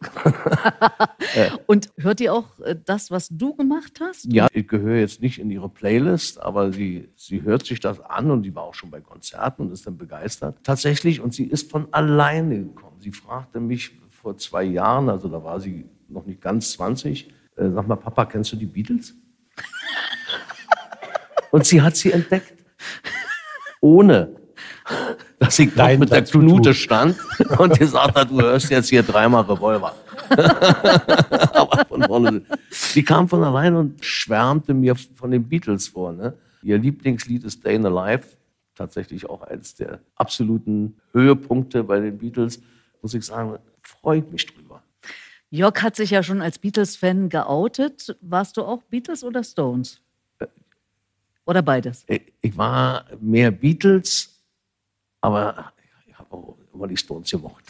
Und hört ihr auch äh, das, was du gemacht hast? Ja, ich gehöre jetzt nicht in ihre Playlist, aber sie, sie hört sich das an und die war auch schon bei Konzerten und ist dann begeistert. Tatsächlich, und sie ist von alleine gekommen. Sie fragte mich vor zwei Jahren, also da war sie noch nicht ganz 20, äh, sag mal, Papa, kennst du die Beatles? und sie hat sie entdeckt. Ohne dass ich Dein mit der Knute stand und gesagt hat, du hörst jetzt hier dreimal Revolver. Aber von vorne. Die kam von allein und schwärmte mir von den Beatles vor. Ne? Ihr Lieblingslied ist Stayin' Alive. Tatsächlich auch eines der absoluten Höhepunkte bei den Beatles. Muss ich sagen, freut mich drüber. Jörg hat sich ja schon als Beatles-Fan geoutet. Warst du auch Beatles oder Stones? Oder beides? Ich ich war mehr Beatles, aber ich habe auch immer die Stones gemocht.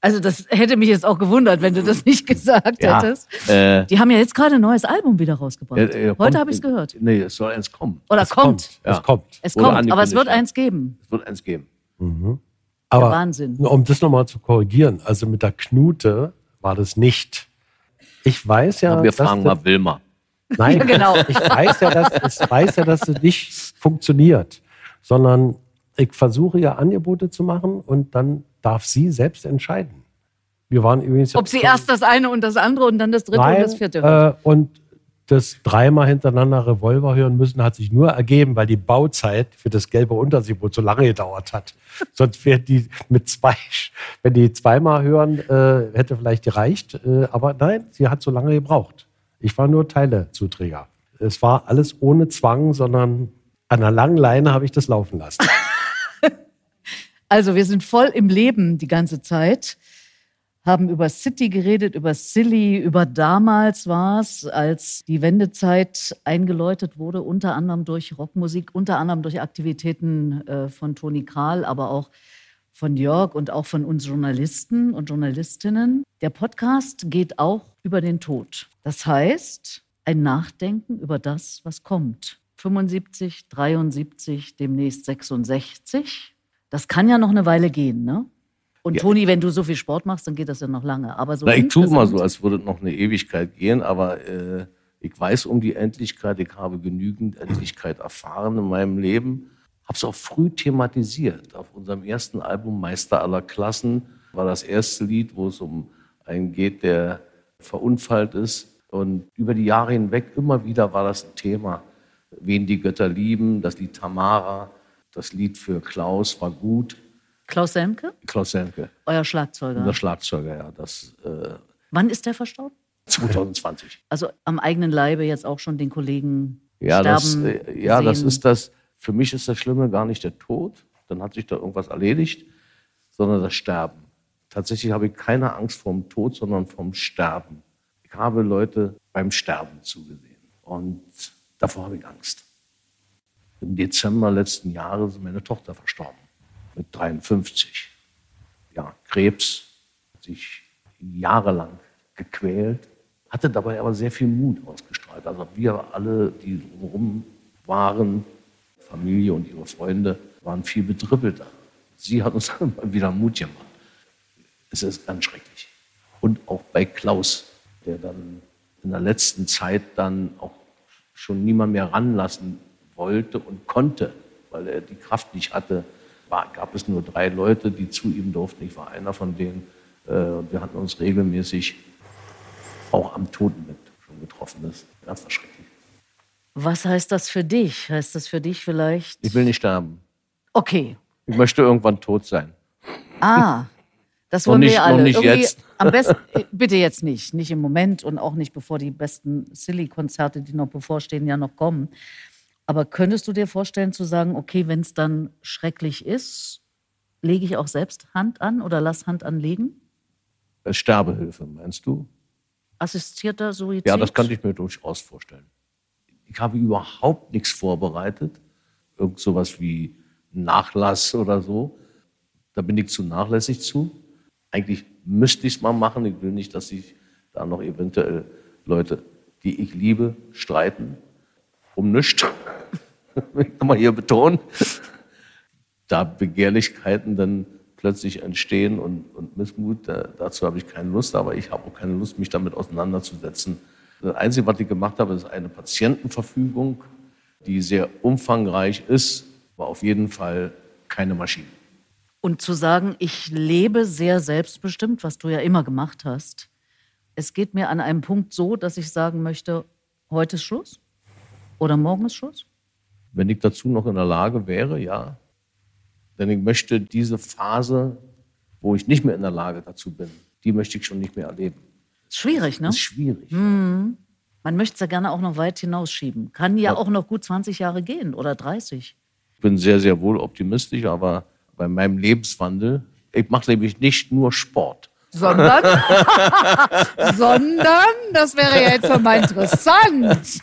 Also das hätte mich jetzt auch gewundert, wenn du das nicht gesagt Ja, hättest. äh, Die haben ja jetzt gerade ein neues Album wieder rausgebracht. Äh, äh, Heute kommt- habe ich es gehört. Nee, es soll eins kommen. Oder Es kommt. Ja. Es kommt. Es kommt, aber es wird eins geben. Es wird eins geben. Aber Wahnsinn. nur um das nochmal zu korrigieren, also mit der Knute war das nicht. Ich weiß ja, Aber wir fragen mal Wilma. Nein, Ja, genau. ich weiß ja, dass ich weiß ja, dass es nicht funktioniert, sondern ich versuche ja Angebote zu machen und dann darf sie selbst entscheiden. Wir waren übrigens Ob sie erst das eine und das andere und dann das dritte Nein, und das vierte hört. äh, und das dreimal hintereinander Revolver hören müssen, hat sich nur ergeben, weil die Bauzeit für das gelbe Unterseeboot so lange gedauert hat. Sonst wäre die mit zwei, wenn die zweimal hören, äh, hätte vielleicht gereicht. Äh, aber nein, sie hat so lange gebraucht. Ich war nur Teilezuträger. Es war alles ohne Zwang, sondern an einer langen Leine habe ich das laufen lassen. Also wir sind voll im Leben die ganze Zeit, haben über City geredet, über Silly, über damals war es, als die Wendezeit eingeläutet wurde, unter anderem durch Rockmusik, unter anderem durch Aktivitäten äh, von Toni Kral, aber auch von Jörg und auch von uns Journalisten und Journalistinnen. Der Podcast geht auch über den Tod. Das heißt, ein Nachdenken über das, was kommt. 75, 73, demnächst 66. Das kann ja noch eine Weile gehen, ne? Und Ja. Toni, wenn du so viel Sport machst, dann geht das ja noch lange. Aber so Na, ich tue mal so, als würde noch eine Ewigkeit gehen, aber äh, ich weiß um die Endlichkeit, ich habe genügend Endlichkeit erfahren in meinem Leben. Habe es auch früh thematisiert. Auf unserem ersten Album Meister aller Klassen war das erste Lied, wo es um einen geht, der verunfallt ist. Und über die Jahre hinweg immer wieder war das ein Thema. Wen die Götter lieben, das Lied Tamara, das Lied für Klaus war gut. Klaus Semke, Klaus Semke, euer Schlagzeuger. unser Schlagzeuger, ja, das äh, Wann ist der verstorben? 2020. Also am eigenen Leibe jetzt auch schon den Kollegen Ja, das, sterben äh, ja das ist das. Für mich ist das Schlimme gar nicht der Tod, dann hat sich da irgendwas erledigt, sondern das Sterben. Tatsächlich habe ich keine Angst vor dem Tod, sondern vom Sterben. Ich habe Leute beim Sterben zugesehen und davor habe ich Angst. Im Dezember letzten Jahres ist meine Tochter verstorben mit 53. Ja, Krebs, hat sich jahrelang gequält, hatte dabei aber sehr viel Mut ausgestrahlt. Also wir alle, die drumherum waren, Familie und ihre Freunde, waren viel bedribbelter. Sie hat uns immer wieder Mut gemacht. Es ist ganz schrecklich. Und auch bei Klaus, der dann in der letzten Zeit dann auch schon niemand mehr ranlassen wollte und konnte, weil er die Kraft nicht hatte, war, gab es nur drei Leute, die zu ihm durften. Ich war einer von denen. Äh, wir hatten uns regelmäßig auch am Totenbett schon getroffen. Das ist ganz schrecklich. Was heißt das für dich? Heißt das für dich vielleicht? Ich will nicht sterben. Okay, Ich möchte irgendwann tot sein. Ah, das Noch wollen nicht- wir noch alle. nicht Irgendwie jetzt. Am besten, äh, bitte jetzt nicht. Nicht im Moment und auch nicht bevor die besten Silly-Konzerte, die noch bevorstehen, ja noch kommen. Aber könntest du dir vorstellen zu sagen, okay, wenn es dann schrecklich ist, lege ich auch selbst Hand an oder lass Hand anlegen? Äh, Sterbehilfe, meinst du? Assistierter Suizid? Ja, das kann ich mir durchaus vorstellen. Ich habe überhaupt nichts vorbereitet. Irgend sowas wie Nachlass oder so. Da bin ich zu nachlässig zu. Eigentlich müsste ich es mal machen. Ich will nicht, dass sich da noch eventuell Leute, die ich liebe, streiten. Um nichts. Kann man hier betonen. Da Begehrlichkeiten dann plötzlich entstehen und, und Missmut, da, dazu habe ich keine Lust, aber ich habe auch keine Lust, mich damit auseinanderzusetzen. Das Einzige, was ich gemacht habe, ist eine Patientenverfügung, die sehr umfangreich ist, aber auf jeden Fall keine Maschine. Und zu sagen, ich lebe sehr selbstbestimmt, was du ja immer gemacht hast. Es geht mir an einem Punkt so, dass ich sagen möchte, heute ist Schluss oder morgen ist Schluss. Wenn ich dazu noch in der Lage wäre, ja. Denn ich möchte diese Phase, wo ich nicht mehr in der Lage dazu bin, die möchte ich schon nicht mehr erleben. Ist schwierig, ne? Ist schwierig. Man möchte es ja gerne auch noch weit hinausschieben. Kann ja, auch noch gut 20 Jahre gehen oder 30. Ich bin sehr, sehr wohl optimistisch, aber bei meinem Lebenswandel, ich mache nämlich nicht nur Sport. Sondern, sondern, das wäre ja jetzt schon mal interessant.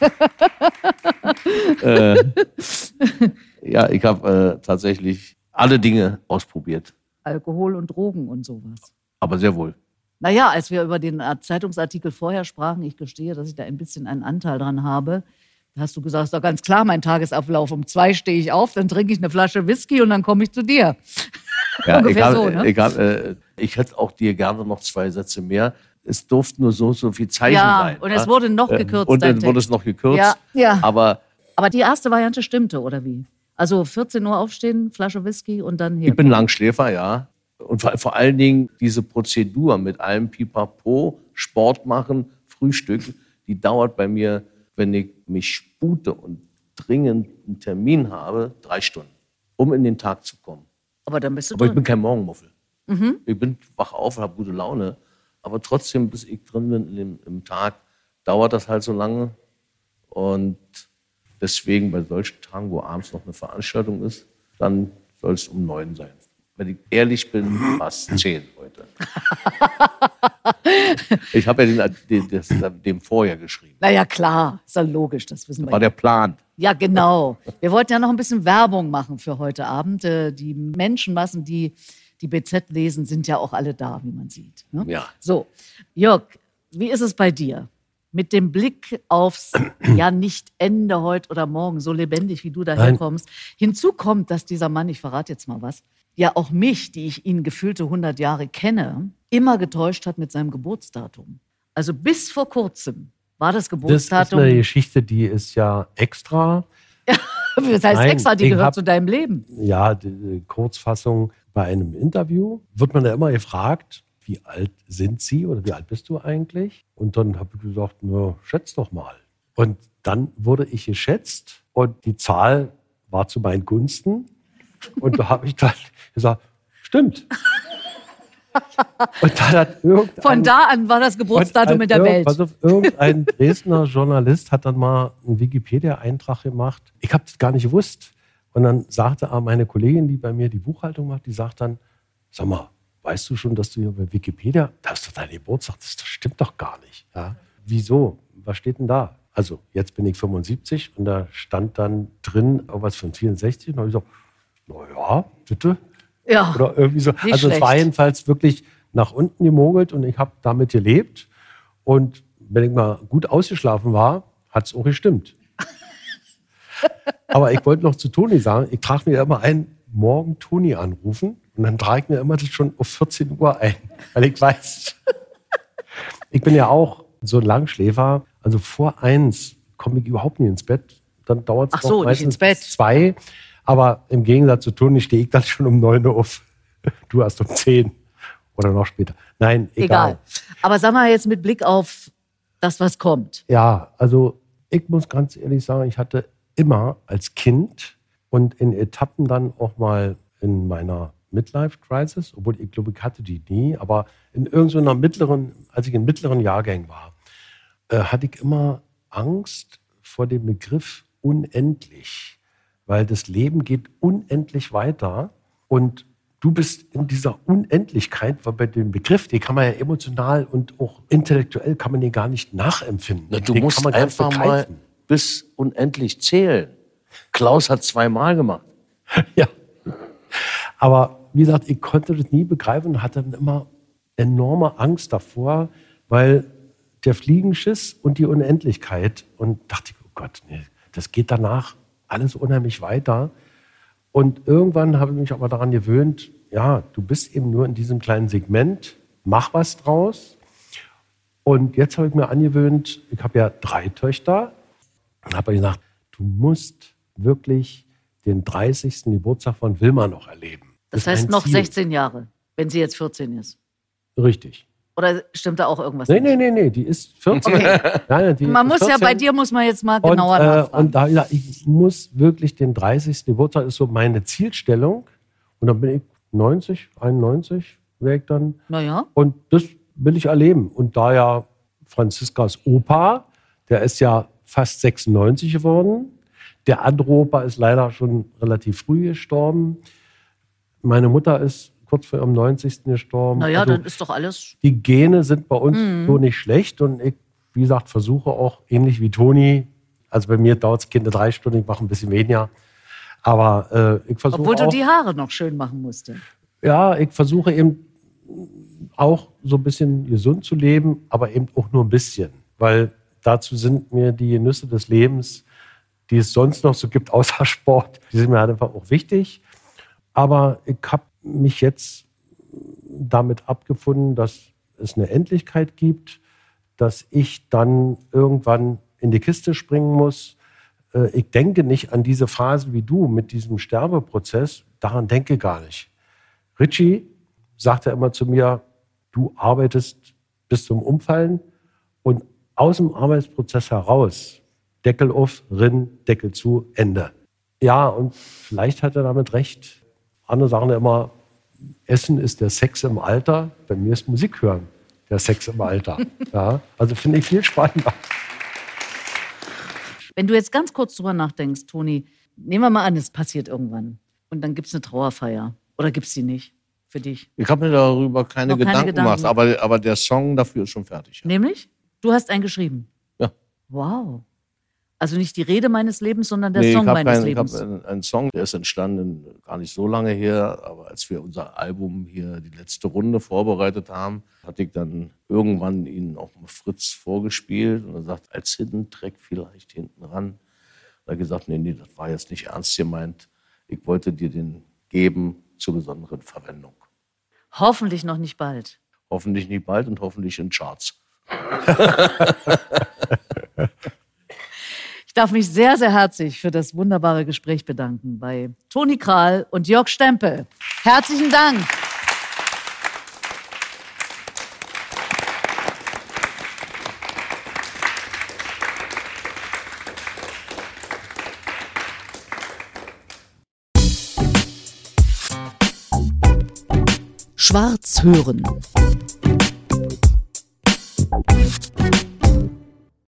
Ja, ich habe äh, tatsächlich alle Dinge ausprobiert, Alkohol und Drogen und sowas. aber sehr wohl. Naja, als wir über den äh, Zeitungsartikel vorher sprachen, ich gestehe, dass ich da ein bisschen einen Anteil dran habe. Da hast du gesagt, ist doch ganz klar, mein Tagesablauf. Um zwei stehe ich auf, dann trinke ich eine Flasche Whisky und dann komme ich zu dir. Ja, Ungefähr ich, hab, so, ne? ich, hab, äh, ich hätte auch dir gerne noch zwei Sätze mehr. Es durften nur so so viel Zeichen Ja, sein. und es wurde noch Äh, gekürzt, Und dann wurde es noch gekürzt. Ja, ja. Aber Aber die erste Variante stimmte, oder wie? Also 14 Uhr aufstehen, Flasche Whisky und dann hier. ich bin Langschläfer, ja. Und vor, vor allen Dingen diese Prozedur mit allem Pipapo, Sport machen, Frühstück, die dauert bei mir, wenn ich mich spute und dringend einen Termin habe, drei Stunden, um in den Tag zu kommen. Aber dann bist du Aber ich drin. bin kein Morgenmuffel. Ich bin wach auf und habe gute Laune. Aber trotzdem, bis ich drin bin im, im Tag, dauert das halt so lange. Und deswegen bei solchen Tagen, wo abends noch eine Veranstaltung ist, dann soll es um neun sein. Wenn ich ehrlich bin, war es zehn heute. ich habe ja den, den, das, dem vorher geschrieben. Naja, klar, ist ja logisch, das wissen wir. War der Plan. Ja, genau. Wir wollten ja noch ein bisschen Werbung machen für heute Abend. Äh, Die Menschenmassen, die die BZ lesen, sind ja auch alle da, wie man sieht. Ne? Ja. So, Jörg, wie ist es bei dir? Mit dem Blick aufs, ja, nicht Ende heute oder morgen, so lebendig wie du daher kommst. Hinzu kommt, dass dieser Mann, ich verrate jetzt mal was, ja auch mich, die ich ihn gefühlte 100 Jahre kenne, immer getäuscht hat mit seinem Geburtsdatum. Also bis vor kurzem war das Das ist Geburtsdatum. eine Geschichte, die ist ja extra. Das heißt Nein, extra, die gehört hab- zu deinem Leben. Ja, die, die Kurzfassung bei einem Interview wird man ja immer gefragt, wie alt sind Sie oder wie alt bist du eigentlich? Und dann habe ich gesagt, na, schätz doch mal. Und dann wurde ich geschätzt und die Zahl war zu meinen Gunsten. Und da habe ich dann gesagt, stimmt. Und dann hat irgendein, Von da an war das Geburtsdatum und in der Welt. Auf, irgendein Dresdner Journalist hat dann mal einen Wikipedia-Eintrag gemacht. Ich habe das gar nicht gewusst. Und dann sagte aber meine Kollegin, die bei mir die Buchhaltung macht, die sagt dann, sag mal, weißt du schon, dass du hier bei Wikipedia, da ist doch dein Geburtstag, das stimmt doch gar nicht. Ja? Wieso? Was steht denn da? Also, jetzt bin ich 75 und da stand dann drin irgendwas von 64. Und da habe ich gesagt, naja, bitte. ja. Oder irgendwie so. Also es war schlecht. jedenfalls wirklich nach unten gemogelt und ich habe damit gelebt. Und wenn ich mal gut ausgeschlafen war, hat es auch gestimmt. Aber ich wollte noch zu Toni sagen, ich trage mir immer ein, morgen Toni anrufen und dann trage ich mir immer das schon auf 14 Uhr ein, weil ich weiß, ich bin ja auch so ein Langschläfer, also vor eins komme ich überhaupt nicht ins Bett. Dann dauert Ach es so, meistens ins Bett. bis zwei. Aber im Gegensatz zu Toni stehe ich dann schon um 9 Uhr auf. Du hast um 10 oder noch später. Nein, egal. Egal. Aber sag mal jetzt mit Blick auf das, was kommt. Ja, also ich muss ganz ehrlich sagen, ich hatte immer als Kind und in Etappen dann auch mal in meiner Midlife-Crisis, obwohl ich glaube, ich hatte die nie, aber in irgendeiner mittleren, als ich in mittleren Jahrgängen war, äh, hatte ich immer Angst vor dem Begriff unendlich, weil das Leben geht unendlich weiter und du bist in dieser Unendlichkeit, weil bei dem Begriff, den kann man ja emotional und auch intellektuell kann man den gar nicht nachempfinden. Na, du den musst einfach mal bis unendlich zählen. Klaus hat zweimal gemacht. ja. Aber wie gesagt, ich konnte das nie begreifen und hatte dann immer enorme Angst davor, weil der Fliegenschiss und die Unendlichkeit und dachte oh Gott, nee, das geht danach alles unheimlich weiter. Und irgendwann habe ich mich aber daran gewöhnt, ja, du bist eben nur in diesem kleinen Segment, mach was draus. Und jetzt habe ich mir angewöhnt, ich habe ja drei Töchter, und habe gesagt, du musst wirklich den 30. Geburtstag von Wilma noch erleben. Das, das heißt noch Ziel. 16 Jahre, wenn sie jetzt 14 ist. Richtig. Oder stimmt da auch irgendwas? Nee, nicht? nee, nee, nee, die ist 14. Okay. Nein, die man muss 14. ja, bei dir muss man jetzt mal genauer und, äh, nachfragen. Und da, ja, ich muss wirklich den 30. Geburtstag, ist so meine Zielstellung. Und dann bin ich 90, 91 wäre ich dann. Naja. Und das will ich erleben. Und da ja Franziskas Opa, der ist ja fast 96 geworden. Der andere Opa ist leider schon relativ früh gestorben. Meine Mutter ist kurz vor ihrem 90. gestorben. Naja, also, dann ist doch alles. Die Gene sind bei uns mhm. so nicht schlecht. Und ich, wie gesagt, versuche auch ähnlich wie Toni. Also bei mir dauert es Kinder drei Stunden, ich mache ein bisschen weniger. Aber äh, ich versuche. Obwohl du auch, die Haare noch schön machen musste. Ja, ich versuche eben auch so ein bisschen gesund zu leben, aber eben auch nur ein bisschen. Weil dazu sind mir die Nüsse des Lebens, die es sonst noch so gibt, außer Sport, die sind mir halt einfach auch wichtig. Aber ich habe mich jetzt damit abgefunden, dass es eine Endlichkeit gibt, dass ich dann irgendwann in die Kiste springen muss. Äh, ich denke nicht an diese Phase wie du mit diesem Sterbeprozess, daran denke gar nicht. Richie sagte immer zu mir, du arbeitest bis zum Umfallen und aus dem Arbeitsprozess heraus, Deckel auf, Rinn, Deckel zu, Ende. Ja, und vielleicht hat er damit recht. Andere sagen ja immer, Essen ist der Sex im Alter. Bei mir ist Musik hören der Sex im Alter. Ja, also finde ich viel spannender. Wenn du jetzt ganz kurz drüber nachdenkst, Toni, nehmen wir mal an, es passiert irgendwann und dann gibt es eine Trauerfeier. Oder gibt es die nicht für dich? Ich habe mir darüber keine, Gedanken, keine Gedanken gemacht, aber, aber der Song dafür ist schon fertig. Ja. Nämlich? Du hast einen geschrieben? Ja. Wow. Also nicht die Rede meines Lebens, sondern der nee, Song meines kein, Lebens. Ich habe einen, einen, Song, der ist entstanden gar nicht so lange her, aber als wir unser Album hier die letzte Runde vorbereitet haben, hatte ich dann irgendwann ihn auch mal Fritz vorgespielt und er sagt, als Hidden Track vielleicht hinten ran. Da gesagt, nee, nee, das war jetzt nicht ernst gemeint. Ich wollte dir den geben zur besonderen Verwendung. Hoffentlich noch nicht bald. Hoffentlich nicht bald und hoffentlich in Charts. Ich darf mich sehr, sehr herzlich für das wunderbare Gespräch bedanken bei Toni Kral und Jörg Stempel. Herzlichen Dank. Schwarz hören. Bye.